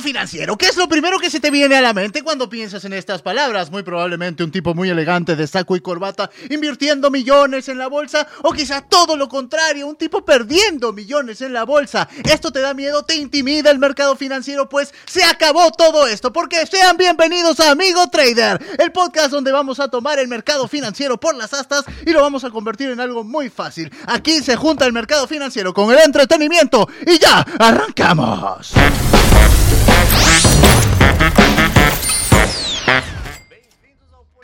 Financiero, ¿qué es lo primero que se te viene a la mente cuando piensas en estas palabras? Muy probablemente un tipo muy elegante de saco y corbata invirtiendo millones en la bolsa o quizá todo lo contrario, un tipo perdiendo millones en la bolsa. ¿Esto te da miedo? ¿Te intimida el mercado financiero? Pues se acabó todo esto porque sean bienvenidos a Amigo Trader, el podcast donde vamos a tomar el mercado financiero por las astas y lo vamos a convertir en algo muy fácil. Aquí se junta el mercado financiero con el entretenimiento y ya, arrancamos thank you.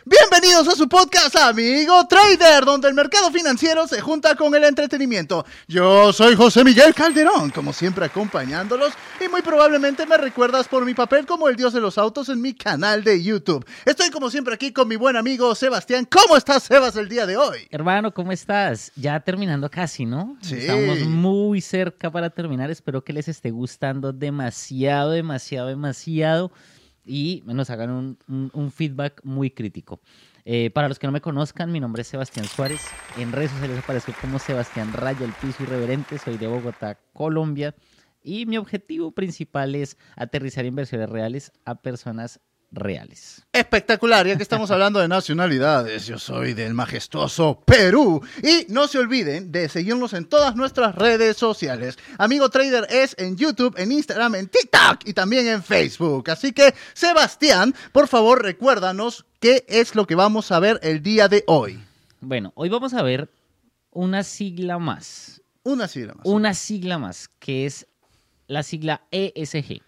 Bienvenidos a su podcast Amigo Trader, donde el mercado financiero se junta con el entretenimiento. Yo soy José Miguel Calderón, como siempre acompañándolos, y muy probablemente me recuerdas por mi papel como el dios de los autos en mi canal de YouTube. Estoy como siempre aquí con mi buen amigo Sebastián. ¿Cómo estás, Sebas, el día de hoy? Hermano, ¿cómo estás? Ya terminando casi, ¿no? Sí. Estamos muy cerca para terminar. Espero que les esté gustando demasiado, demasiado, demasiado y nos hagan un, un- feedback muy crítico. Eh, para los que no me conozcan, mi nombre es Sebastián Suárez. En redes sociales aparezco como Sebastián Raya, el piso irreverente. Soy de Bogotá, Colombia. Y mi objetivo principal es aterrizar inversiones reales a personas reales. Espectacular, ya que estamos hablando de nacionalidades, yo soy del majestuoso Perú. Y no se olviden de seguirnos en todas nuestras redes sociales. Amigo Trader es en YouTube, en Instagram, en TikTok y también en Facebook. Así que, Sebastián, por favor, recuérdanos qué es lo que vamos a ver el día de hoy. Bueno, hoy vamos a ver una sigla más. Una sigla más. Una sigla más, que es la sigla ESG.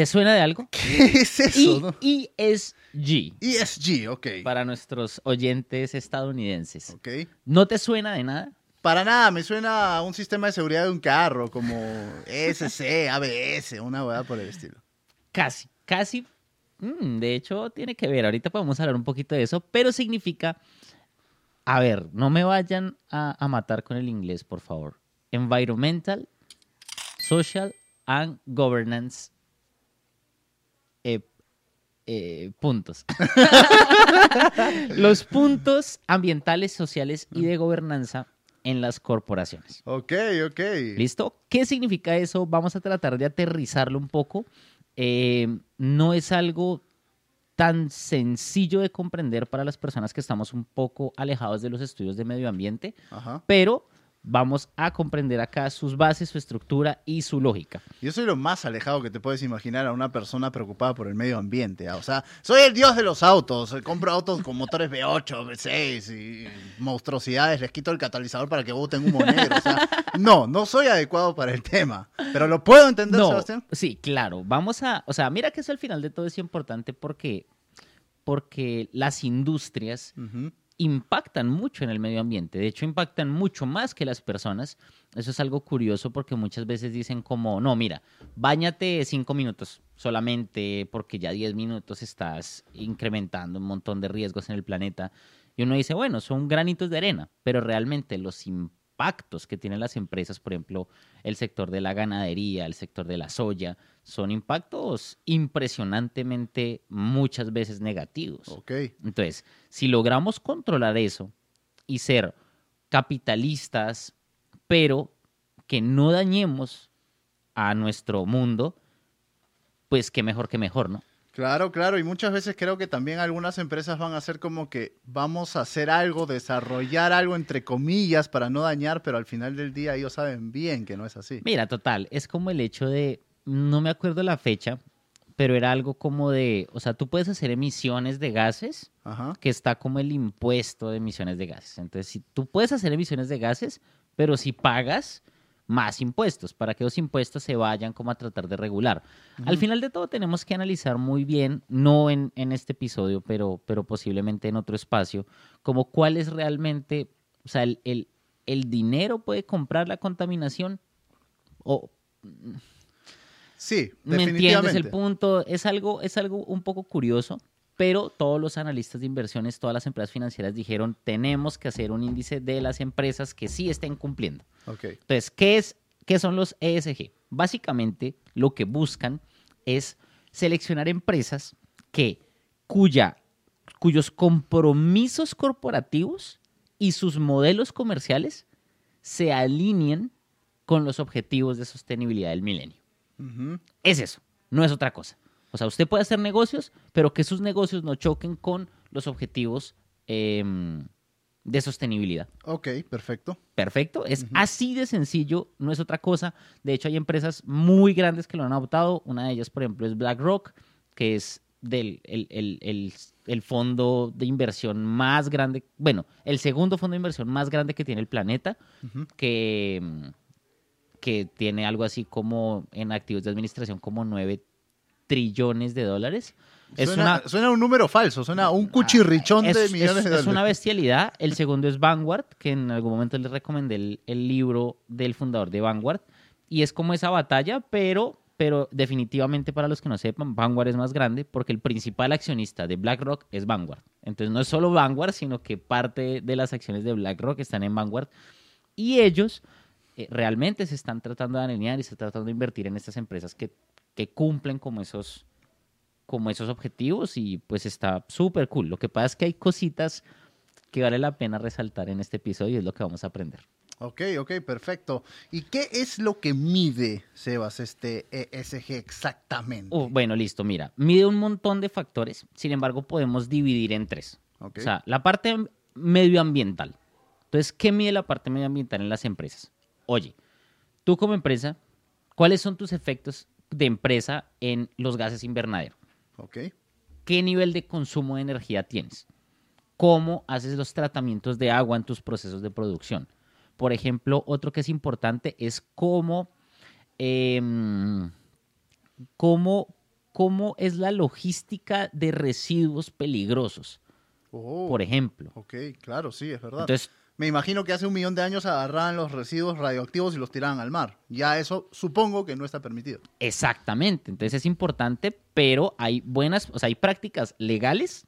¿Te suena de algo? ¿Qué es eso? No? ESG, ESG, ok. para nuestros oyentes estadounidenses. Ok. ¿No te suena de nada? Para nada, me suena a un sistema de seguridad de un carro, como ESC, ABS, una hueá por el estilo. Casi, casi. mm, de hecho, tiene que ver. Ahorita podemos hablar un poquito de eso, pero significa. A ver, no me vayan a, a matar con el inglés, por favor. Environmental, Social and Governance. Eh, eh, puntos. Los puntos ambientales, sociales y de gobernanza en las corporaciones. Ok, ok. ¿Listo? ¿Qué significa eso? Vamos a tratar de aterrizarlo un poco. Eh, no es algo tan sencillo de comprender para las personas que estamos un poco alejados de los estudios de medio ambiente, Ajá. pero vamos a comprender acá sus bases, su estructura y su lógica. Yo soy lo más alejado que te puedes imaginar a una persona preocupada por el medio ambiente. ah, O sea, soy el dios de los autos. Compro autos con motores V8, V6 y monstruosidades. Les quito el catalizador para que boten humo negro. O sea, no, no soy adecuado para el tema. Pero lo puedo entender, No, Sebastián. sí, claro. Vamos a, o sea, mira que eso al final de todo es importante porque, porque las industrias. Impactan mucho en el medio ambiente. De hecho, impactan mucho más que las personas. Eso es algo curioso porque muchas veces dicen como, no, mira, bañate cinco minutos solamente porque ya diez minutos estás incrementando un montón de riesgos en el planeta. Y uno dice, bueno, son granitos de arena, pero realmente los impactos que tienen las empresas, por ejemplo, el sector de la ganadería, el sector de la soya, son impactos impresionantemente muchas veces negativos. Ok. Entonces, si logramos controlar eso y ser capitalistas, pero que no dañemos a nuestro mundo, pues qué mejor que mejor, ¿no? Claro, claro, y muchas veces creo que también algunas empresas van a hacer como que vamos a hacer algo, desarrollar algo entre comillas para no dañar, pero al final del día ellos saben bien que no es así. Mira, total, es como el hecho de, no me acuerdo la fecha, pero era algo como de, o sea, tú puedes hacer emisiones de gases, Ajá. que está como el impuesto de emisiones de gases. Entonces, si tú puedes hacer emisiones de gases, pero si pagas más impuestos, para que los impuestos se vayan como a tratar de regular. Al final de todo tenemos que analizar muy bien, no en, en este episodio, pero, pero posiblemente en otro espacio, como cuál es realmente, o sea, el, el- el dinero puede comprar la contaminación o Sí, ¿Me entiendes el punto? Es algo, es algo un poco curioso, pero todos los analistas de inversiones, todas las empresas financieras dijeron, tenemos que hacer un índice de las empresas que sí estén cumpliendo. Ok. Entonces, ¿qué, es, qué son los ESG? Básicamente, lo que buscan es seleccionar empresas que, cuya, cuyos compromisos corporativos y sus modelos comerciales se alineen con los objetivos de sostenibilidad del milenio. Es eso. no es otra cosa. O sea, usted puede hacer negocios, pero que sus negocios no choquen con los objetivos em, de sostenibilidad. Ok, perfecto. Perfecto, es así de sencillo, no es otra cosa. De hecho, hay empresas muy grandes que lo han adoptado. Una de ellas, por ejemplo, es BlackRock, que es del el, el- el- el fondo de inversión más grande, bueno, el segundo fondo de inversión más grande que tiene el planeta, que, mm, que tiene algo así como en activos de administración como 9 trillones de dólares. Es suena, una, suena un número falso, suena un cuchirrichón es, de es- millones de es dólares. una bestialidad. El segundo es Vanguard, que en algún momento les recomendé el, el libro del fundador de Vanguard. Y es como esa batalla, pero, pero definitivamente para los que no sepan, Vanguard es más grande porque el principal accionista de BlackRock es Vanguard. Entonces no es solo Vanguard, sino que parte de las acciones de BlackRock están en Vanguard. Y ellos eh, realmente se están tratando de alinear y se están tratando de invertir en estas empresas que, que cumplen como esos, como esos objetivos y pues está súper cool. Lo que pasa es que hay cositas que vale la pena resaltar en este episodio y es lo que vamos a aprender. Ok, ok, perfecto. ¿Y qué es lo que mide, Sebas, este ESG exactamente? Uh, bueno, listo, mira, mide un montón de factores, sin embargo podemos dividir en tres. Ok. O sea, la parte medioambiental. Entonces, ¿qué mide la parte medioambiental en las empresas? Oye, tú como empresa, ¿cuáles son tus efectos de empresa en los gases invernadero? ok. ¿Qué nivel de consumo de energía tienes? ¿Cómo haces los tratamientos de agua en tus procesos de producción? Por ejemplo, otro que es importante es cómo, em, cómo, cómo es la logística de residuos peligrosos, Oh, por ejemplo. Ok, claro, sí, es verdad. Entonces, Me imagino que hace un millón de años agarraban los residuos radioactivos y los tiraban al mar. Ya eso supongo que no está permitido. Exactamente, entonces es importante, pero hay buenas, o sea, hay prácticas legales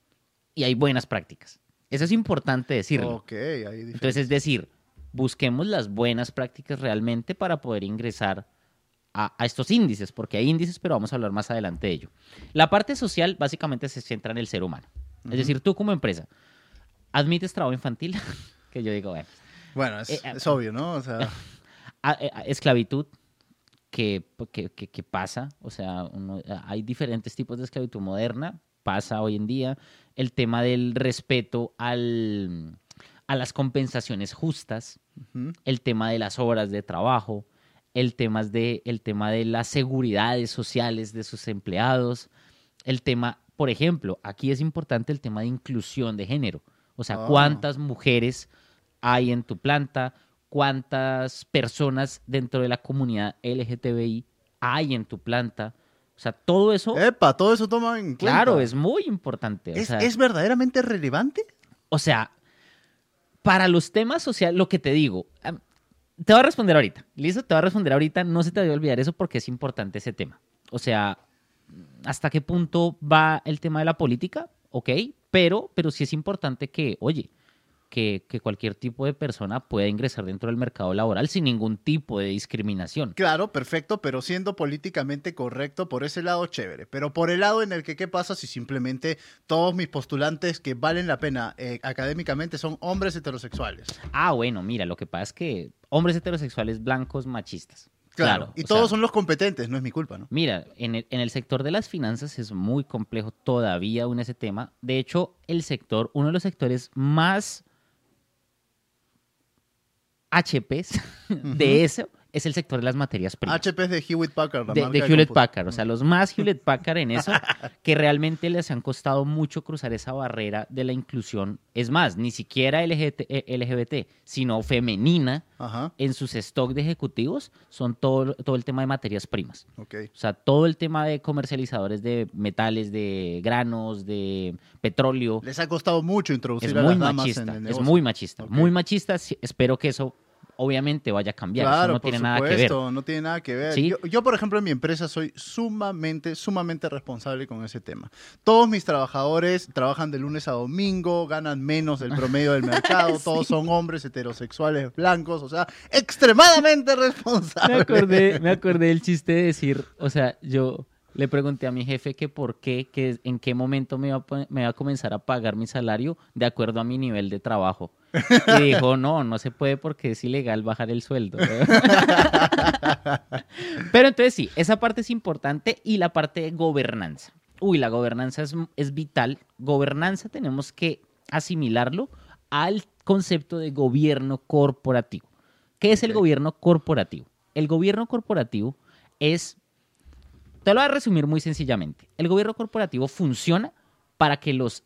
y hay buenas prácticas. Eso es importante decirlo. Ok. Entonces, es decir, busquemos las buenas prácticas realmente para poder ingresar a, a estos índices, porque hay índices, pero vamos a hablar más adelante de ello. La parte social básicamente se centra en el ser humano. Es decir, tú como empresa, ¿admites trabajo infantil? que yo digo, bueno, Bueno, es, Eh, eh, es obvio, ¿no? O sea, a- a- esclavitud que, que, que- que pasa, o sea, uno- hay diferentes tipos de esclavitud moderna, pasa hoy en día, el tema del respeto al, a las compensaciones justas, el tema de las horas de trabajo, el tema de, el tema de las seguridades sociales de sus empleados, el tema, por ejemplo, aquí es importante el tema de inclusión de género, o sea, Ah. cuántas mujeres hay en tu planta, cuántas personas dentro de la comunidad LGTBI hay en tu planta, o sea, todo eso, Epa, todo eso toma en cuenta. claro, es muy importante. o ¿Es, sea, ¿Es verdaderamente relevante? o sea, para los temas sociales, lo que te digo, te voy a responder ahorita. ¿Listo? Te voy a responder ahorita. No se te debe olvidar eso porque es importante ese tema. O sea, ¿hasta qué punto va el tema de la política? Ok, pero, pero sí es importante que, oye, que, que cualquier tipo de persona pueda ingresar dentro del mercado laboral sin ningún tipo de discriminación. Claro, perfecto, pero siendo políticamente correcto por ese lado, chévere. Pero por el lado en el que, ¿qué pasa si simplemente todos mis postulantes que valen la pena eh, académicamente son hombres heterosexuales? Ah, bueno, mira, lo que pasa es que hombres heterosexuales blancos machistas. Claro, y todos sea, son los competentes, no es mi culpa, ¿no? Mira, en el, en el sector de las finanzas es muy complejo todavía aún ese tema. De hecho, el sector, uno de los sectores más HPs de eso es el sector de las materias primas. HP es de Hewitt Packard. la de, Hewlett Packard, o sea, los más Hewlett Packard en eso, que realmente les han costado mucho cruzar esa barrera de la inclusión. Es más, ni siquiera LGBT, eh, LGBT sino femenina Ajá, en sus stock de ejecutivos son todo, todo el tema de materias primas. ok. O sea, todo el tema de comercializadores de metales, de granos, de petróleo, Les ha costado mucho introducir es a muy las damas machista. en el Es muy machista. Muy machista. Espero que eso obviamente vaya a cambiar. Claro, eso no por tiene nada que ver. supuesto, no tiene nada que ver. Sí. Yo, yo, por ejemplo, en mi empresa soy sumamente, sumamente responsable con ese tema. Todos mis trabajadores trabajan de lunes a domingo, ganan menos del promedio del mercado, todos son hombres heterosexuales blancos, o sea, extremadamente responsables. Me acordé, me acordé del chiste de decir, o sea, yo, Le pregunté a mi jefe que por qué, que en qué momento me iba, a, pon- me iba a comenzar a pagar mi salario de acuerdo a mi nivel de trabajo. Y dijo, no, no se puede porque es ilegal bajar el sueldo. Pero entonces sí, esa parte es importante y la parte de gobernanza. Uy, la gobernanza es, es vital. Gobernanza tenemos que asimilarlo al concepto de gobierno corporativo. ¿Qué es el gobierno corporativo? El gobierno corporativo es, te lo voy a resumir muy sencillamente. El gobierno corporativo funciona para que los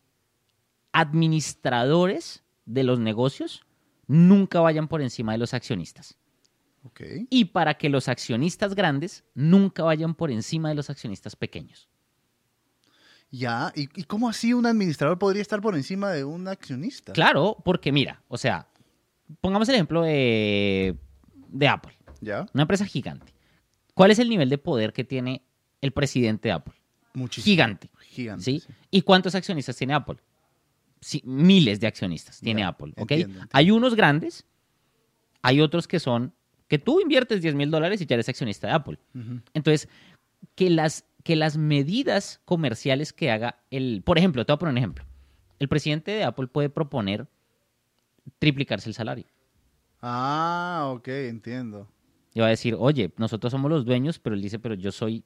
administradores de los negocios nunca vayan por encima de los accionistas y para que los accionistas grandes nunca vayan por encima de los accionistas pequeños. Ya, ¿y, y cómo así un administrador podría estar por encima de un accionista? Claro, porque mira, o sea, pongamos el ejemplo de, de Apple, Ya, una empresa gigante. ¿Cuál es el nivel de poder que tiene el presidente de Apple? muchísimo. Gigante. Gigante. ¿sí? sí. ¿Y cuántos accionistas tiene Apple? Sí, miles de accionistas tiene Ya, Apple, ¿ok? entiendo, entiendo. Hay unos grandes, hay otros que son, que tú inviertes 10 mil dólares y ya eres accionista de Apple. Entonces, que las, que las medidas comerciales que haga el... Por ejemplo, te voy a poner un ejemplo. El presidente de Apple puede proponer triplicarse el salario. Ah, ok, entiendo. Y va a decir, oye, nosotros somos los dueños, pero él dice, pero yo soy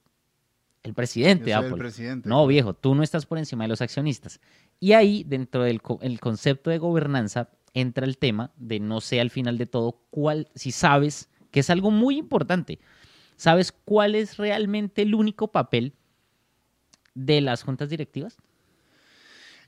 el presidente de el Apple. presidente. No, viejo, tú no estás por encima de los accionistas. Y ahí, dentro del co- el concepto de gobernanza, entra el tema de no sé al final de todo cuál, si sabes, que es algo muy importante, ¿sabes cuál es realmente el único papel de las juntas directivas?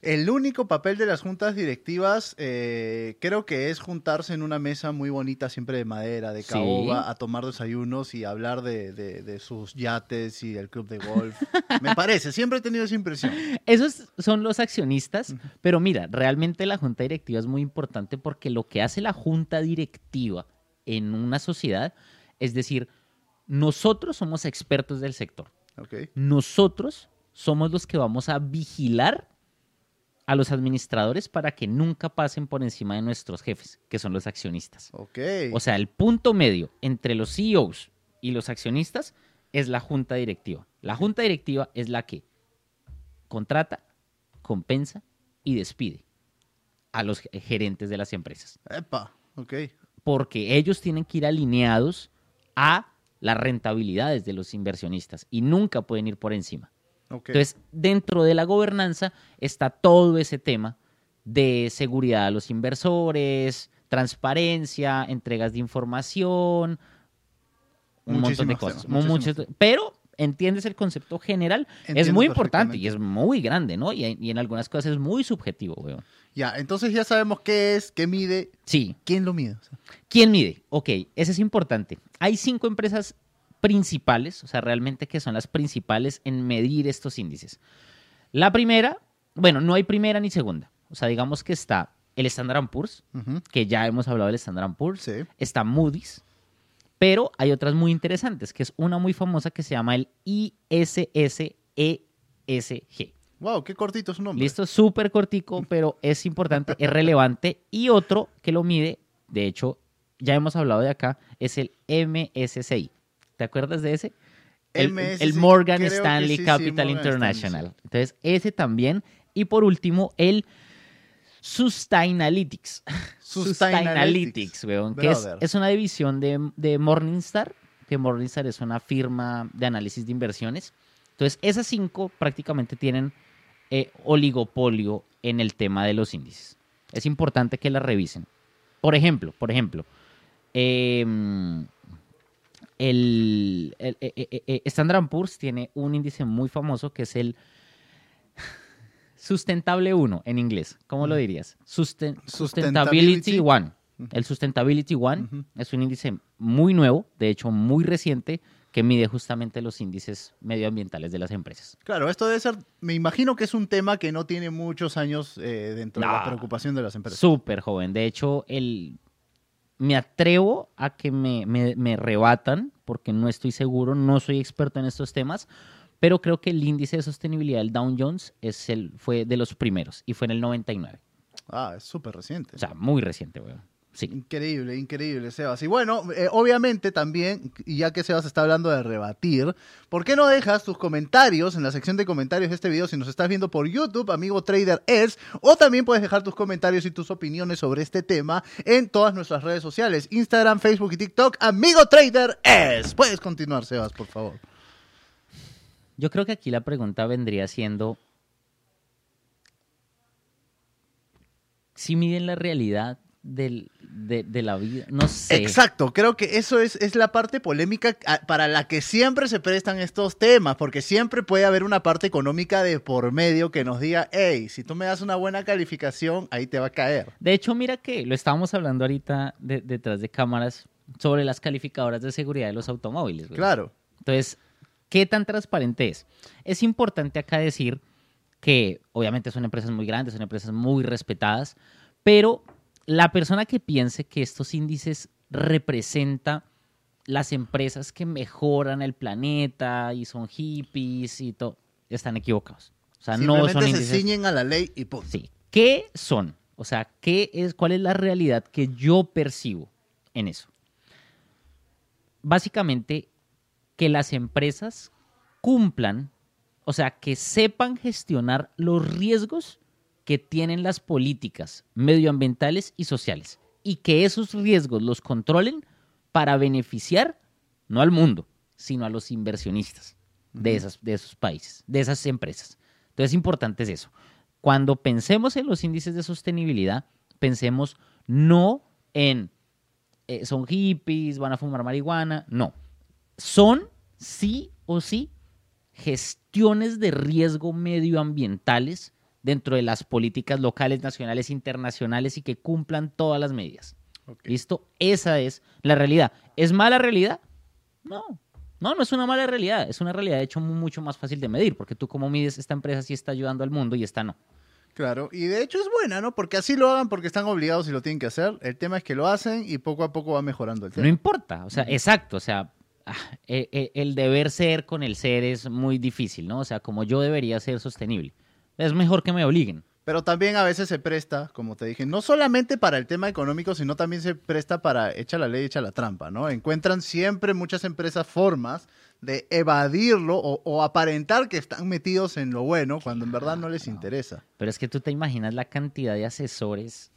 El único papel de las juntas directivas eh, creo que es juntarse en una mesa muy bonita, siempre de madera, de Sí. caoba, a tomar desayunos y hablar de, de- de sus yates y del club de golf. Me parece, siempre he tenido esa impresión. Esos son los accionistas, pero mira, realmente la junta directiva es muy importante porque lo que hace la junta directiva en una sociedad es decir, nosotros somos expertos del sector. Ok, nosotros somos los que vamos a vigilar a los administradores para que nunca pasen por encima de nuestros jefes, que son los accionistas. O sea, el punto medio entre los CEOs y los accionistas es la junta directiva. La junta directiva es la que contrata, compensa y despide a los ge- gerentes de las empresas, Epa, ok. porque ellos tienen que ir alineados a las rentabilidades de los inversionistas y nunca pueden ir por encima. Entonces, dentro de la gobernanza está todo ese tema de seguridad a los inversores, transparencia, entregas de información, un montón de cosas. muchos- pero entiendes el concepto general, es muy importante y es muy grande, ¿no? Y, y en algunas cosas es muy subjetivo, weón. Ya, entonces ya sabemos qué es, qué mide, Sí, quién lo mide. O sea, ¿Quién mide? Ok, eso es importante. Hay cinco empresas principales, o sea, realmente que son las principales en medir estos índices. La primera, bueno, no hay primera ni segunda. O sea, digamos que está el Standard Poor's, que ya hemos hablado del Standard Poor's. Sí. Está Moody's, pero hay otras muy interesantes, que es una muy famosa que se llama el ISSESG. Wow, qué cortito es su nombre. Listo, súper cortico, pero es importante, es relevante. Y otro que lo mide, de hecho, ya hemos hablado de acá, es el MSCI. ¿Te acuerdas de ese? El, Morgan Stanley sí, sí, Capital Morgan International. Stanley, Entonces, ese también. Y por último, el Sustainalytics. Sustainalytics, weón, que es, es una división de, de Morningstar, que Morningstar es una firma de análisis de inversiones. Entonces, esas cinco prácticamente tienen eh, oligopolio en el tema de los índices. Es importante que las revisen. Por ejemplo, por ejemplo, em, el, el- eh, eh, eh, Standard Poor's tiene un índice muy famoso que es el Sustentable 1 en inglés. ¿Cómo lo dirías? Susten- Sustentability. Sustentability 1. El Sustentability 1 Ujú. es un índice muy nuevo, de hecho muy reciente, que mide justamente los índices medioambientales de las empresas. Claro, esto debe ser, me imagino que es un tema que no tiene muchos años eh, dentro de la preocupación de las empresas. Súper joven. De hecho, el... me atrevo a que me, me- me rebatan, porque no estoy seguro, no soy experto en estos temas, pero creo que el índice de sostenibilidad del Dow Jones es el, fue de los primeros y fue en el 99. Ah, es súper reciente. O sea, muy reciente, weón. Sí. Increíble, increíble, Sebas. Y bueno, eh, obviamente también, y ya que Sebas está hablando de rebatir, ¿por qué no dejas tus comentarios en la sección de comentarios de este video si nos estás viendo por YouTube, amigo Trader es, o también puedes dejar tus comentarios y tus opiniones sobre este tema en todas nuestras redes sociales, Instagram, Facebook y TikTok, amigo Trader es. Puedes continuar, Sebas, por favor. Yo creo que aquí la pregunta vendría siendo si miden la realidad del, de, de la vida. No sé. Exacto, creo que eso es, es la parte polémica para la que siempre se prestan estos temas, porque siempre puede haber una parte económica de por medio que nos diga, hey, si tú me das una buena calificación, ahí te va a caer. De hecho, mira que lo estábamos hablando ahorita de- detrás de cámaras sobre las calificadoras de seguridad de los automóviles. Claro. Entonces, ¿qué tan transparente es? Es importante acá decir que obviamente son empresas muy grandes, son empresas muy respetadas, pero la persona que piense que estos índices representa las empresas que mejoran el planeta y son hippies y todo, están equivocados. O sea, no son se índices ciñen a la ley y punto. Sí. ¿Qué son? O sea, ¿qué es, ¿cuál es la realidad que yo percibo en eso? Básicamente, que las empresas cumplan, o sea, que sepan gestionar los riesgos que tienen las políticas medioambientales y sociales y que esos riesgos los controlen para beneficiar no al mundo, sino a los inversionistas de, esas, de esos países, de esas empresas. Entonces, importante es eso. Cuando pensemos en los índices de sostenibilidad, pensemos no en eh, son hippies, van a fumar marihuana, no. Son sí o sí gestiones de riesgo medioambientales dentro de las políticas locales, nacionales, internacionales y que cumplan todas las medidas. ¿Listo? Esa es la realidad. ¿Es mala realidad? No. No, no es una mala realidad. Es una realidad, de hecho, mu- mucho más fácil de medir, porque tú como mides esta empresa sí está ayudando al mundo y esta no. Claro, y de hecho es buena, ¿no? Porque así lo hagan porque están obligados y lo tienen que hacer. El tema es que lo hacen y poco a poco va mejorando el tema. No importa, o sea, exacto, o sea, ah, eh, eh, el deber ser con el ser es muy difícil, ¿no? O sea, como yo debería ser sostenible. Es mejor que me obliguen. Pero también a veces se presta, como te dije, no solamente para el tema económico, sino también se presta para echa la ley, echa la trampa, ¿no? Encuentran siempre muchas empresas formas de evadirlo o, o aparentar que están metidos en lo bueno cuando en verdad no les interesa. Pero es que tú te imaginas la cantidad de asesores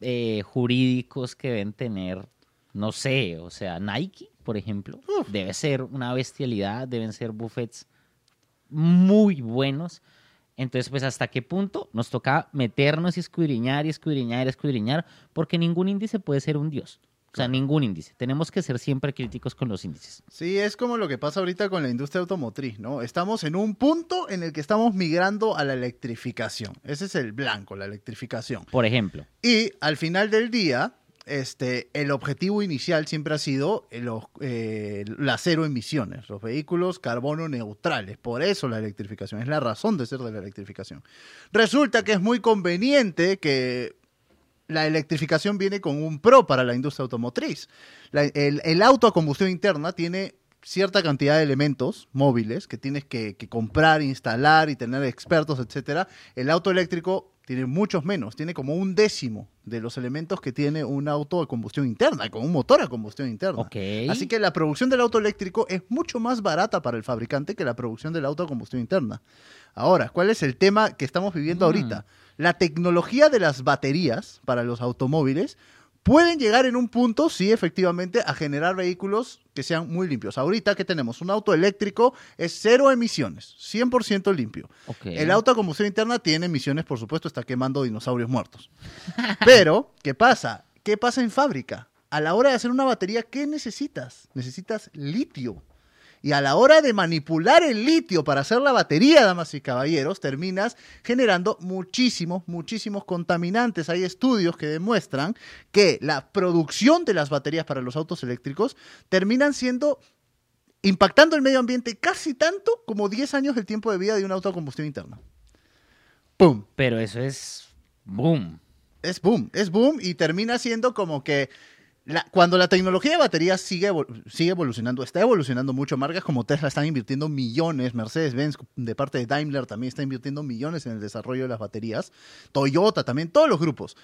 eh, jurídicos que deben tener, no sé, o sea, Nike, por ejemplo, debe ser una bestialidad, deben ser buffets muy buenos. Entonces, pues, ¿hasta qué punto nos toca meternos y escudriñar y escudriñar y escudriñar? Porque ningún índice puede ser un dios. O sea, ningún índice. Tenemos que ser siempre críticos con los índices. Sí, es como lo que pasa ahorita con la industria automotriz, ¿no? Estamos en un punto en el que estamos migrando a la electrificación. Ese es el blanco, la electrificación. Por ejemplo, Y al final del día, este, el objetivo inicial siempre ha sido los, eh, las cero emisiones, los vehículos carbono neutrales. Por eso la electrificación, es la razón de ser de la electrificación. Resulta que es muy conveniente que la electrificación viene con un pro para la industria automotriz. El auto a combustión interna tiene cierta cantidad de elementos móviles que tienes que, que comprar, instalar y tener expertos, etcétera. El auto eléctrico tiene muchos menos, tiene como un décimo de los elementos que tiene un auto a combustión interna, con un motor a combustión interna. Así que la producción del auto eléctrico es mucho más barata para el fabricante que la producción del auto a combustión interna. Ahora, ¿cuál es el tema que estamos viviendo Mm. ahorita? La tecnología de las baterías para los automóviles pueden llegar en un punto, sí, efectivamente, a generar vehículos que sean muy limpios. Ahorita que tenemos un auto eléctrico es cero emisiones, 100% limpio. El auto a combustión interna tiene emisiones, por supuesto, está quemando dinosaurios muertos. Pero, ¿qué pasa? ¿Qué pasa en fábrica? A la hora de hacer una batería, ¿qué necesitas? Necesitas litio. Y a la hora de manipular el litio para hacer la batería, damas y caballeros, terminas generando muchísimos, muchísimos contaminantes. Hay estudios que demuestran que la producción de las baterías para los autos eléctricos terminan siendo impactando el medio ambiente casi tanto como 10 años del tiempo de vida de un auto a combustión interna. ¡Pum! Pero eso es boom. Es boom, es boom y termina siendo como que cuando la tecnología de baterías sigue, sigue evolucionando, está evolucionando mucho, marcas como Tesla están invirtiendo millones, Mercedes-Benz de parte de Daimler también está invirtiendo millones en el desarrollo de las baterías, Toyota también, todos los grupos.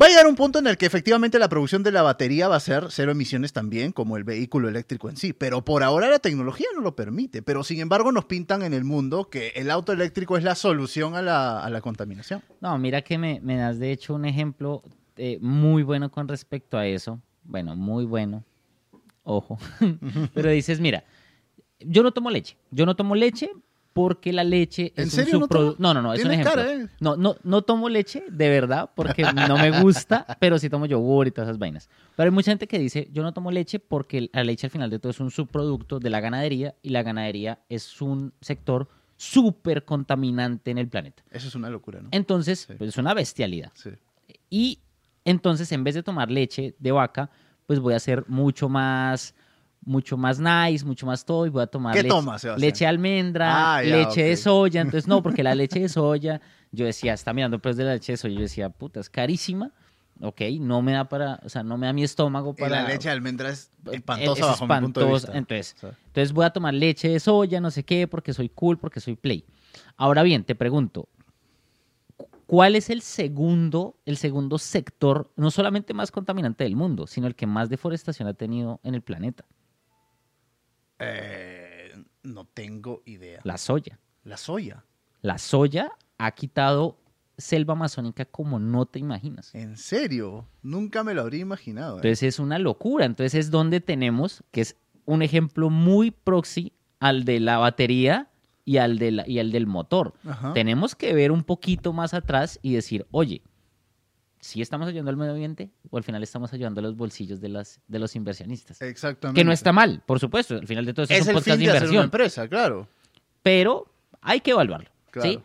Va a llegar un punto en el que efectivamente la producción de la batería va a ser cero emisiones también, como el vehículo eléctrico en sí. Pero por ahora la tecnología no lo permite. Pero sin embargo nos pintan en el mundo que el auto eléctrico es la solución a la, a la contaminación. No, mira que me, me das de hecho un ejemplo eh, muy bueno con respecto a eso. Bueno, muy bueno. Ojo. Pero dices, mira, yo no tomo leche. Yo no tomo leche porque la leche ¿En es serio un no subprodu- tomas? No, no, no, es un ejemplo. cara, ¿eh? No, no, no tomo leche de verdad porque no me gusta, pero sí tomo yogur y todas esas vainas. Pero hay mucha gente que dice, yo no tomo leche porque la leche al final de todo es un subproducto de la ganadería y la ganadería es un sector súper contaminante en el planeta. Eso es una locura, ¿no? Entonces, Sí. pues es una bestialidad. Sí. Y entonces, en vez de tomar leche de vaca, pues voy a ser mucho más, mucho más nice, mucho más todo, y voy a tomar ¿Qué leche, Sebastián? leche de almendra, Ah, ya, leche de soya. Entonces, no, porque la leche de soya, yo decía, está mirando precio de la leche de soya, yo decía, puta, es carísima. Ok, no me da para, o sea, no me da mi estómago Y para. la leche de almendra es es espantosa bajo mi punto de vista. Entonces, entonces voy a tomar leche de soya, no sé qué, porque soy cool, porque soy play. Ahora bien, te pregunto, ¿cuál es el segundo, el segundo sector, no solamente más contaminante del mundo, sino el que más deforestación ha tenido en el planeta? eh, no tengo idea. La soya. La soya. La soya ha quitado selva amazónica como no te imaginas. ¿En serio? Nunca me lo habría imaginado. ¿eh? Entonces es una locura. Entonces es donde tenemos, que es un ejemplo muy proxy al de la batería y al, de la- y al del motor. Ajá. Tenemos que ver un poquito más atrás y decir, oye, si estamos ayudando al medio ambiente o al final estamos ayudando a los bolsillos de, las, de los inversionistas. Exactamente. Que no está mal, por supuesto. Al final de todo eso es, Es un el podcast fin de de hacer una inversión. empresa, claro. Pero hay que evaluarlo. Claro. ¿sí?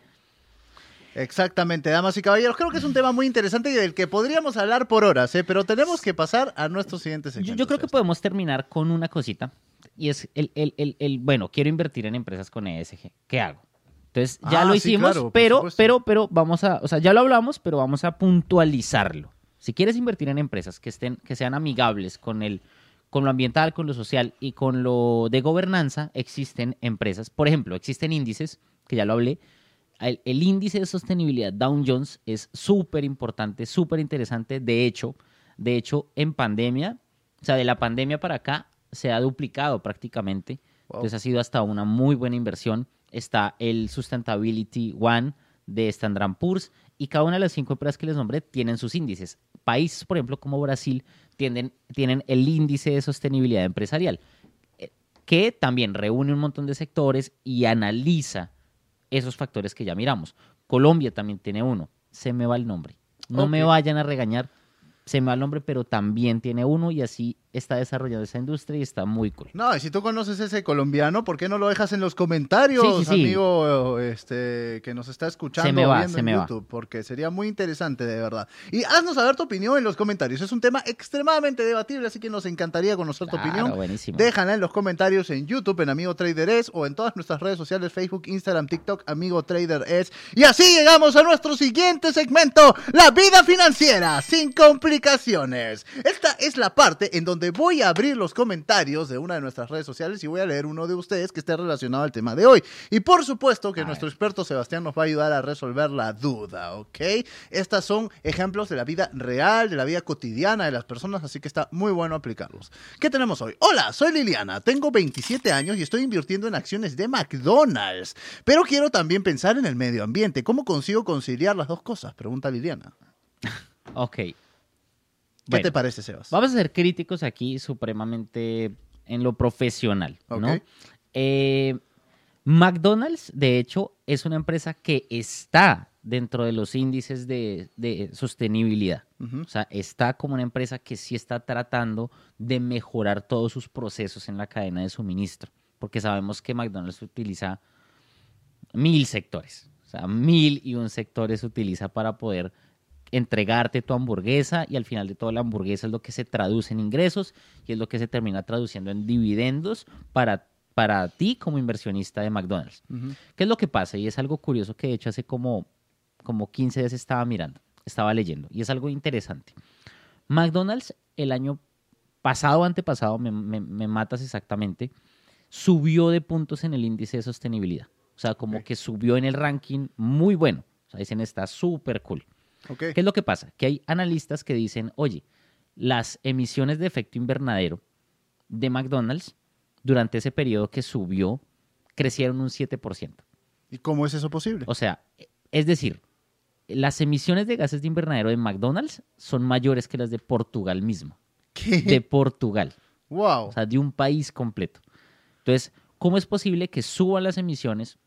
Exactamente, damas y caballeros. Creo que es un tema muy interesante y del que podríamos hablar por horas, ¿eh? pero tenemos que pasar a nuestro siguiente segmento. yo creo que podemos terminar con una cosita. Y es el, el- el- el, bueno, quiero invertir en empresas con ESG. ¿Qué hago? Entonces, ya Ah, lo sí, hicimos, claro, pero, pero, pero vamos a, o sea, ya lo hablamos, pero vamos a puntualizarlo. Si quieres invertir en empresas que estén, que sean amigables con el, con lo ambiental, con lo social y con lo de gobernanza, existen empresas. Por ejemplo, existen índices, que ya lo hablé. El, el índice de sostenibilidad Dow Jones es súper importante, súper interesante. De hecho, de hecho, en pandemia, o sea, de la pandemia para acá, se ha duplicado prácticamente. Wow. Entonces ha sido hasta una muy buena inversión. Está el Sustainability One de Standard Poor's y cada una de las cinco empresas que les nombré tienen sus índices. Países, por ejemplo, como Brasil, tienen, tienen el índice de sostenibilidad empresarial, eh, que también reúne un montón de sectores y analiza esos factores que ya miramos. Colombia también tiene uno. Se me va el nombre. No me vayan a regañar. Se me va el nombre, pero también tiene uno y así está desarrollando esa industria y está muy cool. No, y si tú conoces ese colombiano, ¿por qué no lo dejas en los comentarios, Sí, sí, sí. amigo este, que nos está escuchando Se me va, viendo se en me va. YouTube? Porque sería muy interesante, de verdad. Y haznos saber tu opinión en los comentarios. Es un tema extremadamente debatible, así que nos encantaría conocer tu Claro, opinión. buenísimo. Déjala en los comentarios en YouTube, en Amigo Trader Es, o en todas nuestras redes sociales, Facebook, Instagram, TikTok, Amigo Trader Es. Y así llegamos a nuestro siguiente segmento, la vida financiera sin complicaciones. Esta es la parte en donde voy a abrir los comentarios de una de nuestras redes sociales y voy a leer uno de ustedes que esté relacionado al tema de hoy. Y por supuesto que nuestro experto Sebastián nos va a ayudar a resolver la duda, ¿ok? Estas son ejemplos de la vida real, de la vida cotidiana de las personas, así que está muy bueno aplicarlos. ¿Qué tenemos hoy? Hola, soy Liliana, tengo 27 años y estoy invirtiendo en acciones de McDonald's, pero quiero también pensar en el medio ambiente. ¿Cómo consigo conciliar las dos cosas? Pregunta Liliana. Ok. ¿Qué te parece, Sebas? Vamos a ser críticos aquí supremamente en lo profesional, ¿no? Ok. Eh, McDonald's, de hecho, es una empresa que está dentro de los índices de, de sostenibilidad. O sea, está como una empresa que sí está tratando de mejorar todos sus procesos en la cadena de suministro, porque sabemos que McDonald's utiliza mil sectores, o sea, mil y un sectores utiliza para poder entregarte tu hamburguesa y al final de todo la hamburguesa es lo que se traduce en ingresos y es lo que se termina traduciendo en dividendos para, para ti como inversionista de McDonald's. ¿Qué es lo que pasa? Y es algo curioso que de hecho hace como, como 15 días estaba mirando, estaba leyendo, y es algo interesante. McDonald's el año pasado antepasado, me, me- me matas exactamente, subió de puntos en el índice de sostenibilidad. O sea, como que subió en el ranking muy bueno. O sea, dicen, está súper cool. ¿Qué es lo que pasa? Que hay analistas que dicen, oye, las emisiones de efecto invernadero de McDonald's durante ese periodo que subió crecieron un 7%. ¿Y cómo es eso posible? O sea, es decir, las emisiones de gases de invernadero de McDonald's son mayores que las de Portugal mismo. ¿Qué? De Portugal. Wow. O sea, de un país completo. Entonces, ¿cómo es posible que suban las emisiones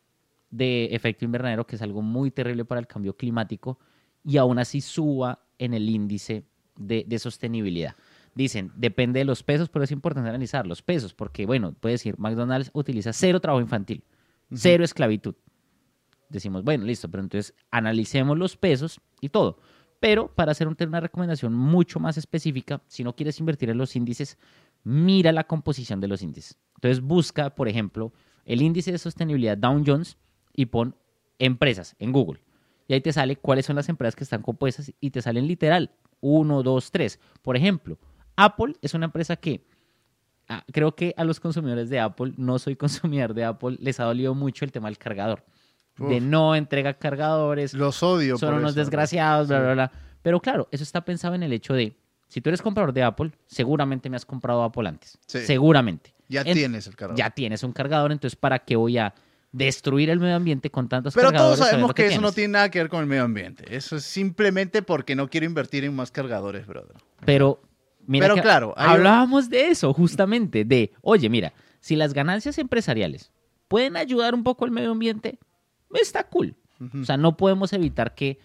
de efecto invernadero, que es algo muy terrible para el cambio climático, y aún así suba en el índice de, de sostenibilidad? Dicen, depende de los pesos, pero es importante analizar los pesos, porque, bueno, puede decir, McDonald's utiliza cero trabajo infantil, cero esclavitud. Decimos, bueno, listo, pero entonces analicemos los pesos y todo. Pero para hacer una recomendación mucho más específica, si no quieres invertir en los índices, mira la composición de los índices. Entonces busca, por ejemplo, el índice de sostenibilidad Dow Jones y pon empresas en Google. Y ahí te sale cuáles son las empresas que están compuestas y te salen literal. Uno, dos, tres. Por ejemplo, Apple es una empresa que ah, creo que a los consumidores de Apple, no soy consumidor de Apple, les ha dolido mucho el tema del cargador. De no entrega cargadores, Los odio. son por unos eso. desgraciados, bla, Sí. bla, bla. Pero claro, eso está pensado en el hecho de, si tú eres comprador de Apple, seguramente me has comprado Apple antes. Sí. Seguramente. Ya En- tienes el cargador. Ya tienes un cargador, entonces ¿para qué voy a destruir el medio ambiente con tantos Pero cargadores? todos sabemos que, eso no tiene nada que ver con el medio ambiente. Eso es simplemente porque no quiero invertir en más cargadores, brother. Pero, mira Pero que claro, un- hablábamos de eso justamente, de, oye, mira, si las ganancias empresariales pueden ayudar un poco al medio ambiente, está cool. O sea, no podemos evitar que,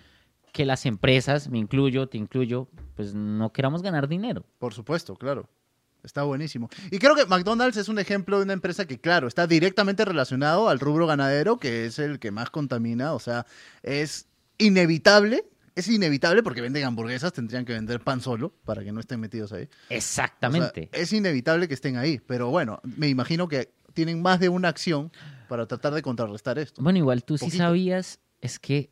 que las empresas, me incluyo, te incluyo, pues no queramos ganar dinero. Por supuesto, claro. Está buenísimo. Y creo que McDonald's es un ejemplo de una empresa que, claro, está directamente relacionado al rubro ganadero, que es el que más contamina. O sea, es inevitable. Es inevitable porque venden hamburguesas, tendrían que vender pan solo para que no estén metidos ahí. O sea, Exactamente. es inevitable que estén ahí. Pero bueno, me imagino que tienen más de una acción para tratar de contrarrestar esto. Bueno, igual tú sí Poquito. sabías, es que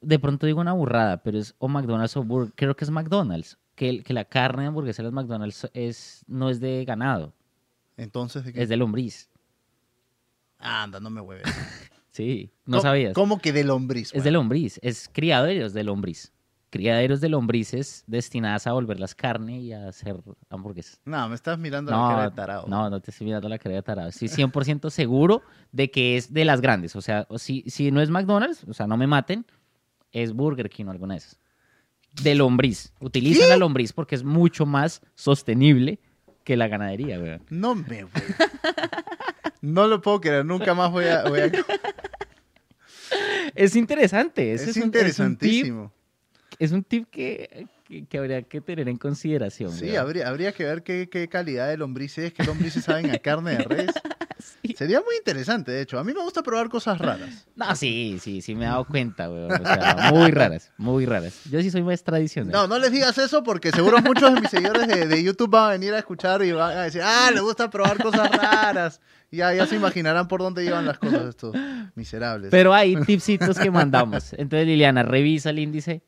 de pronto digo una burrada, pero es o McDonald's o Burger, creo que es McDonald's, que, el- que la carne de hamburguesa de los McDonald's es, no es de ganado, Entonces, ¿de qué? es de lombriz. Anda, no me hueves. Sí, no ¿Cómo- sabías. ¿Cómo que de lombriz? Es de lombriz, es criaderos de lombriz. Criaderos de lombrices destinadas a volverlas carne y a hacer hamburguesas. No, me estás mirando la cara No, de tarado. no, no te estoy mirando la cara de tarado. Estoy 100% seguro de que es de las grandes. O sea, si, si no es McDonald's, o sea, no me maten, es Burger King o alguna de esas. De lombriz. Utilizan la lombriz porque es mucho más sostenible que la ganadería, weón. No me voy. No lo puedo creer, nunca más voy a... voy a- Es interesante. ese Es, interesantísimo. Es un tip, que, que- que habría que tener en consideración. Sí, habría, habría que ver qué, qué calidad de lombrices, qué lombrices saben a carne de res. Sí. Sería muy interesante, de hecho. A mí me gusta probar cosas raras. No, sí, sí, sí me he dado cuenta, weón. O sea, muy raras, muy raras. Yo sí soy más tradicional. No, no les digas eso porque seguro muchos de mis seguidores de, de YouTube van a venir a escuchar y van a decir, ah, le gusta probar cosas raras. Y ya, ya se imaginarán por dónde llevan las cosas estos miserables. Pero hay tipsitos que mandamos. Entonces, Liliana, revisa el índice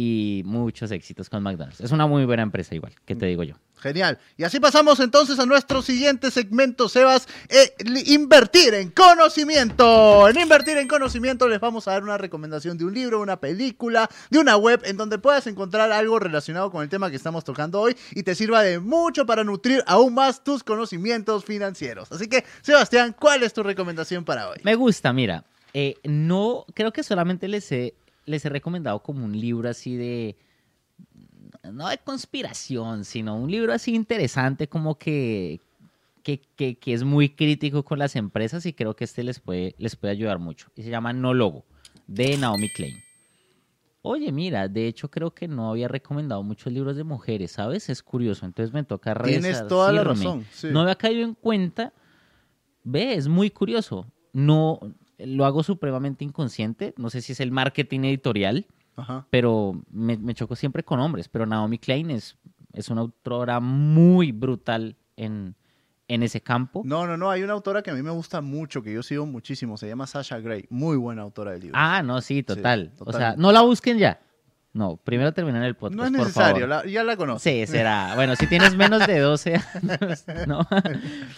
y muchos éxitos con McDonald's. Es una muy buena empresa igual, que te digo yo. Genial. Y así pasamos entonces a nuestro siguiente segmento, Sebas. eh, invertir en conocimiento. En invertir en conocimiento les vamos a dar una recomendación de un libro, una película, de una web en donde puedas encontrar algo relacionado con el tema que estamos tocando hoy y te sirva de mucho para nutrir aún más tus conocimientos financieros. Así que, Sebastián, ¿cuál es tu recomendación para hoy? Me gusta, mira. eh, no, creo que solamente les he, les he recomendado como un libro así de. No de conspiración, sino un libro así interesante, como que, que, que- que es muy crítico con las empresas y creo que este les puede, les puede ayudar mucho. Y se llama No Logo, de Naomi Klein. Oye, mira, de hecho creo que no había recomendado muchos libros de mujeres, ¿sabes? Es curioso, entonces me toca Tienes toda la razón. sí. No había caído en cuenta. Ve, es muy curioso. No, lo hago supremamente inconsciente. No sé si es el marketing editorial, Ajá. pero me, me choco siempre con hombres. Pero Naomi Klein es, es una autora muy brutal en, en ese campo. No, no, no. Hay una autora que a mí me gusta mucho, que yo sigo muchísimo. Se llama Sasha Gray. Muy buena autora de libros. Ah, no, sí, total. O sea, no la busquen ya. No, primero terminar el podcast, no es por necesario, favor. la- ya la conozco. Sí, será. Bueno, si tienes menos de 12 años, no.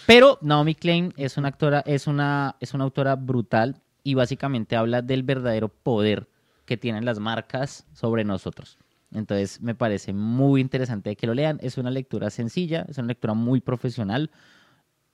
Pero Naomi Klein es una actora, es una, es una autora brutal y básicamente habla del verdadero poder que tienen las marcas sobre nosotros. Entonces me parece muy interesante que lo lean. Es una lectura sencilla, es una lectura muy profesional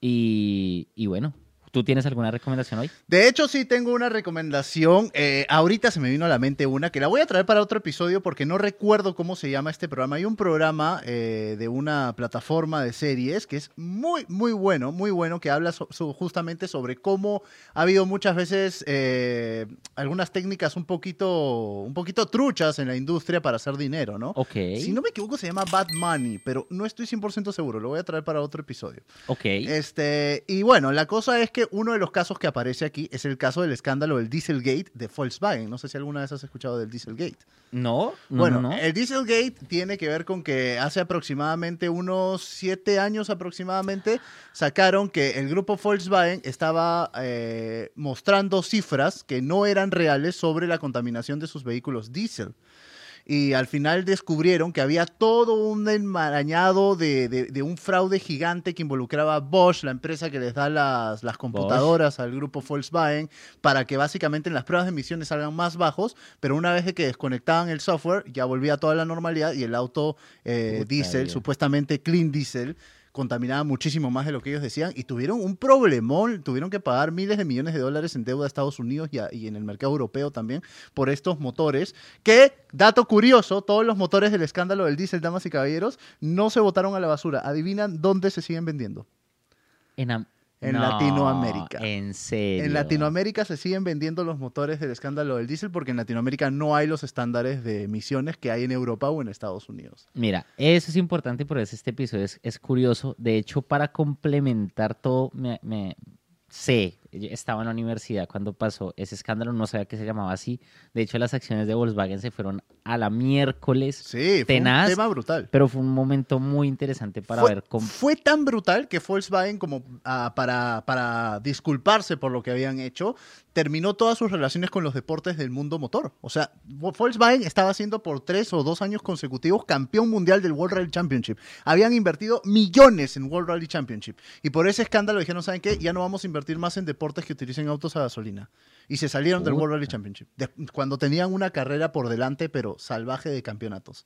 y, y bueno, ¿Tú tienes alguna recomendación hoy? De hecho, sí tengo una recomendación. Eh, ahorita se me vino a la mente una que la voy a traer para otro episodio porque no recuerdo cómo se llama este programa. Hay un programa eh, de una plataforma de series que es muy, muy bueno, muy bueno, que habla justamente sobre cómo ha habido muchas veces eh, algunas técnicas un poquito, un poquito truchas en la industria para hacer dinero, ¿no? Ok. Si no me equivoco, se llama Bad Money, pero no estoy 100% seguro. Lo voy a traer para otro episodio. Ok. Este, y bueno, la cosa es que uno de los casos que aparece aquí es el caso del escándalo del Dieselgate de Volkswagen. No sé si alguna vez has escuchado del Dieselgate. No, bueno, el Dieselgate tiene que ver con que hace aproximadamente unos siete años aproximadamente sacaron que el grupo Volkswagen estaba eh, mostrando cifras que no eran reales sobre la contaminación de sus vehículos diésel y al final descubrieron que había todo un enmarañado de, un fraude gigante que involucraba a Bosch, la empresa que les da las, las computadoras al grupo Volkswagen, para que básicamente en las pruebas de emisiones salgan más bajos, pero una vez que desconectaban el software ya volvía toda la normalidad y el auto eh, diésel, supuestamente clean diesel, contaminaba muchísimo más de lo que ellos decían y tuvieron un problemón, tuvieron que pagar miles de millones de dólares en deuda a Estados Unidos y, en el mercado europeo también por estos motores, que, dato curioso, todos los motores del escándalo del diésel, damas y caballeros, no se botaron a la basura. Adivinan dónde se siguen vendiendo. En, en Latinoamérica. En serio. En Latinoamérica se siguen vendiendo los motores del escándalo del diésel porque en Latinoamérica no hay los estándares de emisiones que hay en Europa o en Estados Unidos. Mira, eso es importante y por eso este episodio es, curioso. De hecho, para complementar todo, me, me sé estaba en la universidad cuando pasó ese escándalo, no sabía que se llamaba así. De hecho, las acciones de Volkswagen se fueron a la miércoles. Sí, fue un tema brutal. Pero fue un momento muy interesante para ver cómo. Fue tan brutal que Volkswagen, como ah, para, para disculparse por lo que habían hecho, terminó todas sus relaciones con los deportes del mundo motor. O sea, Volkswagen estaba siendo por tres o dos años consecutivos campeón mundial del World Rally Championship. Habían invertido millones en World Rally Championship. Y por ese escándalo dijeron, ¿saben qué? Ya no vamos a invertir más en deportes que utilicen autos a gasolina. Y se salieron del World Rally Championship. cuando tenían una carrera por delante, pero salvaje de campeonatos.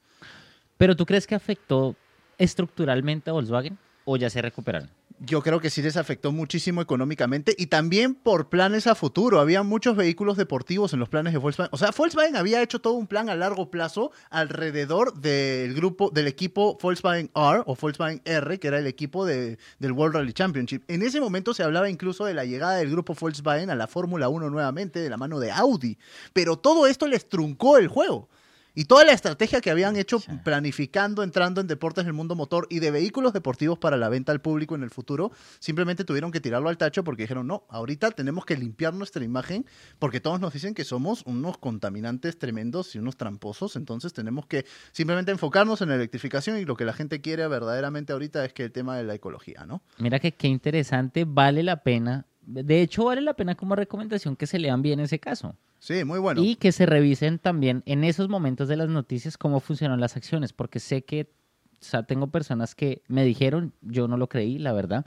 ¿Pero tú crees que afectó estructuralmente a Volkswagen o ya se recuperaron? Yo creo que sí les afectó muchísimo económicamente y también por planes a futuro. Había muchos vehículos deportivos en los planes de Volkswagen. O sea, Volkswagen había hecho todo un plan a largo plazo alrededor del grupo, del equipo Volkswagen R o Volkswagen R, que era el equipo de, del World Rally Championship. En ese momento se hablaba incluso de la llegada del grupo Volkswagen a la Fórmula 1 nuevamente de la mano de Audi. Pero todo esto les truncó el juego. Y toda la estrategia que habían hecho planificando, entrando en deportes del mundo motor y de vehículos deportivos para la venta al público en el futuro, simplemente tuvieron que tirarlo al tacho porque dijeron, no, ahorita tenemos que limpiar nuestra imagen porque todos nos dicen que somos unos contaminantes tremendos y unos tramposos, entonces tenemos que simplemente enfocarnos en la electrificación y lo que la gente quiere verdaderamente ahorita es que el tema de la ecología, ¿no? Mira que qué interesante, vale la pena, de hecho vale la pena como recomendación que se lean bien ese caso. Sí, muy bueno. Y que se revisen también en esos momentos de las noticias cómo funcionan las acciones, porque sé que o sea, tengo personas que me dijeron, yo no lo creí, la verdad,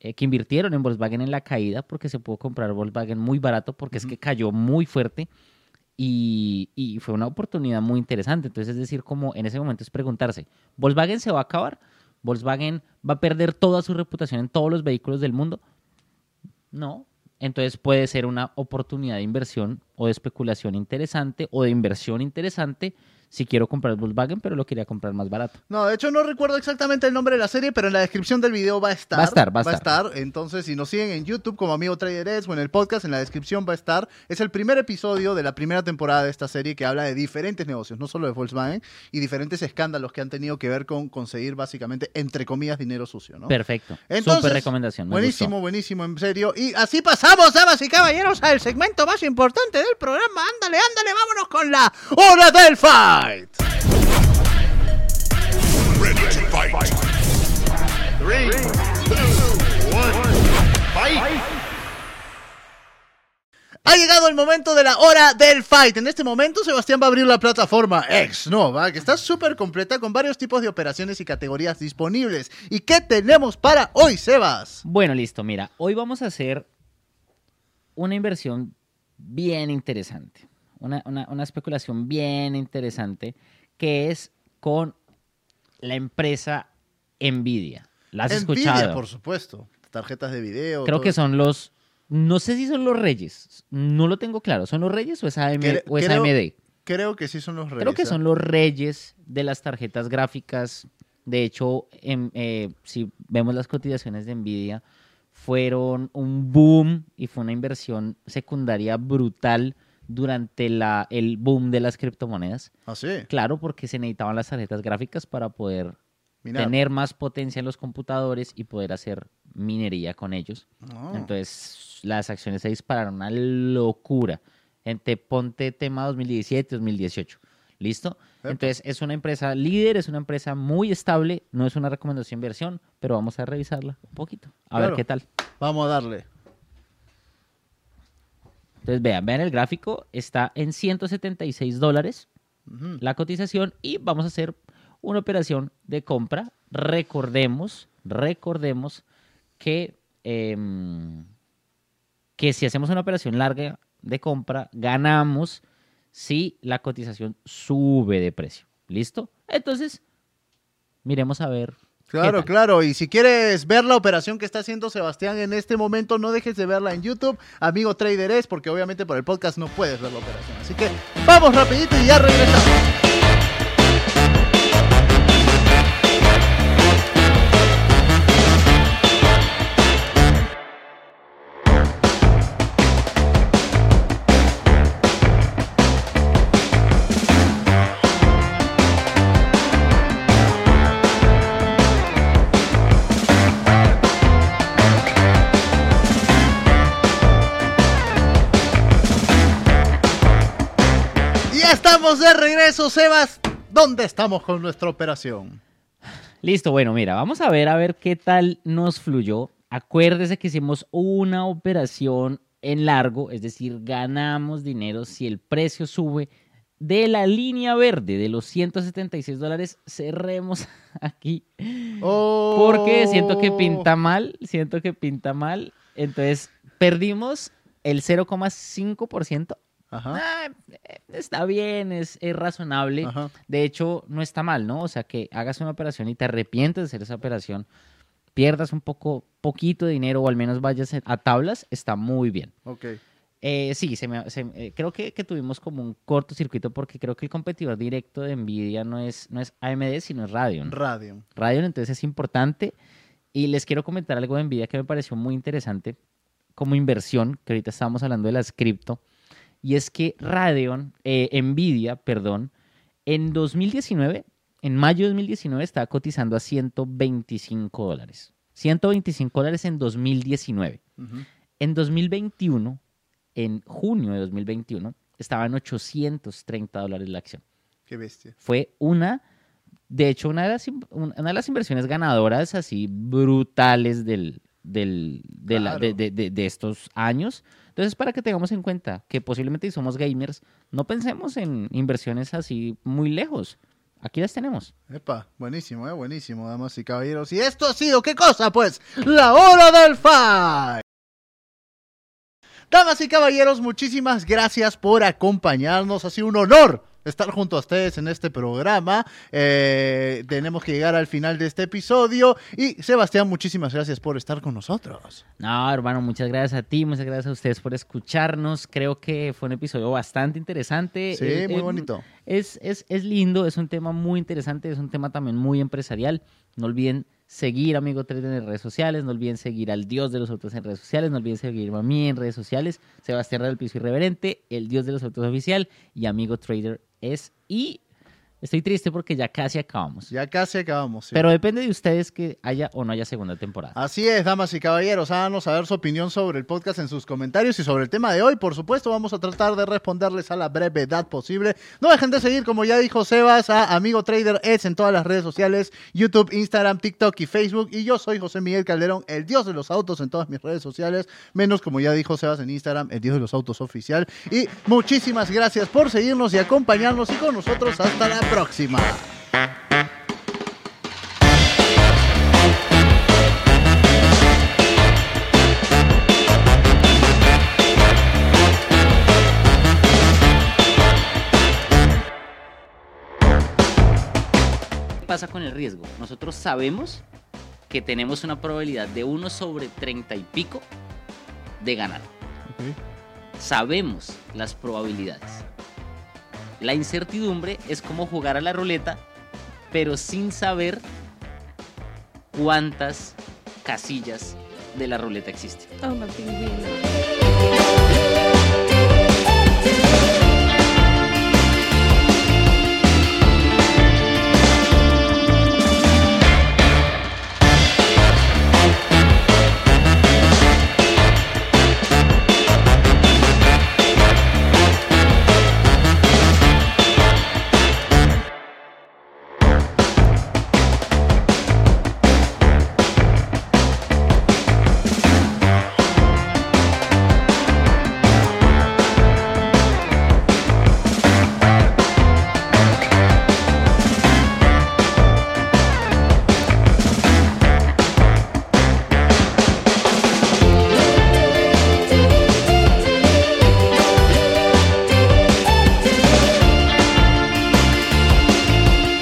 eh, que invirtieron en Volkswagen en la caída porque se pudo comprar Volkswagen muy barato, porque es que cayó muy fuerte y, y, fue una oportunidad muy interesante. Entonces, es decir, como en ese momento es preguntarse, ¿Volkswagen se va a acabar? ¿Volkswagen va a perder toda su reputación en todos los vehículos del mundo? No, entonces puede ser una oportunidad de inversión o de especulación interesante o de inversión interesante si quiero comprar Volkswagen, pero lo quería comprar más barato. No, de hecho no recuerdo exactamente el nombre de la serie, pero en la descripción del video va a estar. Va a estar, va a, estar. Entonces, si nos siguen en YouTube como Amigo Trader o en el podcast, en la descripción va a estar. Es el primer episodio de la primera temporada de esta serie que habla de diferentes negocios, no solo de Volkswagen, y diferentes escándalos que han tenido que ver con conseguir básicamente, entre comillas, dinero sucio, ¿no? Perfecto. Entonces, recomendación. buenísimo, buenísimo, en serio. Y así pasamos, damas y caballeros, al segmento más importante del programa. Ándale, ándale, vámonos con la hora del fight. Ha llegado el momento de la hora del fight. En este momento, Sebastián va a abrir la plataforma X Nova, que está súper completa con varios tipos de operaciones y categorías disponibles. ¿Y qué tenemos para hoy, Sebas? Bueno, listo. Mira, hoy vamos a hacer una inversión bien interesante. Una, una- una especulación bien interesante, que es con la empresa Nvidia. ¿La has Nvidia, escuchado? por supuesto. Tarjetas de video. Creo todo que son los, no sé si son los reyes, no lo tengo claro, ¿son los reyes o es, AM, Cre- o es creo- AMD? Creo que sí son los reyes. Creo que ¿eh? son los reyes de las tarjetas gráficas. De hecho, em, eh, si vemos las cotizaciones de Nvidia, fueron un boom y fue una inversión secundaria brutal durante la, el boom de las criptomonedas. Ah, sí. Claro, porque se necesitaban las tarjetas gráficas para poder tener más potencia en los computadores y poder hacer minería con ellos. Ah. Entonces, las acciones se dispararon una locura. Gente, ponte tema 2017, 2018. ¿Listo? Epa. Entonces, es una empresa líder, es una empresa muy estable, no es una recomendación inversión, pero vamos a revisarla un poquito, a ver qué tal. Vamos a darle. Entonces, vean, vean el gráfico, está en 176 dólares Ujú. la cotización y vamos a hacer una operación de compra. Recordemos, recordemos que, em, que si hacemos una operación larga de compra, ganamos si la cotización sube de precio. ¿Listo? Entonces, miremos a ver. Claro, claro. Y si quieres ver la operación que está haciendo Sebastián en este momento, no dejes de verla en YouTube, amigo Trader es, porque obviamente por el podcast no puedes ver la operación. Así que vamos rapidito y ya regresamos. Estamos de regreso, Sebas. ¿Dónde estamos con nuestra operación? Listo, bueno, mira, vamos a ver a ver qué tal nos fluyó. Acuérdese que hicimos una operación en largo, es decir, ganamos dinero si el precio sube de la línea verde de los 176 dólares. Cerremos aquí Oh. porque siento que pinta mal, siento que pinta mal. Entonces, perdimos el 0,5%. Ajá. Ah, eh, está bien, es, es razonable. Ajá. De hecho, no está mal, ¿no? O sea, que hagas una operación y te arrepientes de hacer esa operación, pierdas un poco, poquito de dinero o al menos vayas a tablas, está muy bien. Ok. Eh, sí, se me- se- eh, creo que, que tuvimos como un cortocircuito porque creo que el competidor directo de Nvidia no es, no es AMD, sino es Radeon. Radeon. Radeon entonces es importante. Y les quiero comentar algo de Nvidia que me pareció muy interesante como inversión, que ahorita estábamos hablando de las cripto. Y es que Radeon, eh, Nvidia, perdón, en 2019, en mayo de 2019, estaba cotizando a 125 dólares. 125 dólares en 2019. Ujú. En 2021, en junio de 2021, estaban 830 dólares la acción Qué bestia. fue una, de hecho, una de las, una de las inversiones ganadoras así brutales del, del- de, la- de- Claro. de- de- estos años. Entonces, para que tengamos en cuenta que posiblemente si somos gamers, no pensemos en inversiones así muy lejos. Aquí las tenemos. Epa, buenísimo, eh, buenísimo, damas y caballeros. Y esto ha sido, ¿qué cosa? Pues, la hora del fight. Damas y caballeros, muchísimas gracias por acompañarnos. Ha sido un honor estar junto a ustedes en este programa. Eh, tenemos que llegar al final de este episodio. Y Sebastián, muchísimas gracias por estar con nosotros. No, hermano, muchas gracias a ti, muchas gracias a ustedes por escucharnos. Creo que fue un episodio bastante interesante. Sí, Eh, muy eh, bonito. Es, es, es lindo, es un tema muy interesante, es un tema también muy empresarial. No olviden seguir Amigo Trader en redes sociales, no olviden seguir al Dios de los Autos en redes sociales, no olviden seguirme a mí en redes sociales, Sebastián del Piso Irreverente, el Dios de los Autos Oficial y Amigo Trader es. Y estoy triste porque ya casi acabamos. Ya casi acabamos. sí. Pero depende de ustedes que haya o no haya segunda temporada. Así es, damas y caballeros, háganos saber su opinión sobre el podcast en sus comentarios y sobre el tema de hoy. Por supuesto, vamos a tratar de responderles a la brevedad posible. No dejen de seguir, como ya dijo Sebas, a Amigo Trader Edge en todas las redes sociales, YouTube, Instagram, TikTok y Facebook. Y yo soy José Miguel Calderón, el dios de los autos en todas mis redes sociales, menos como ya dijo Sebas en Instagram, el dios de los autos oficial. Y muchísimas gracias por seguirnos y acompañarnos y con nosotros hasta la próxima. ¿Qué pasa con el riesgo? Nosotros sabemos que tenemos una probabilidad de 1 sobre 30 y pico de ganar. Sabemos las probabilidades. La incertidumbre es como jugar a la ruleta, pero sin saber cuántas casillas de la ruleta existen. Oh.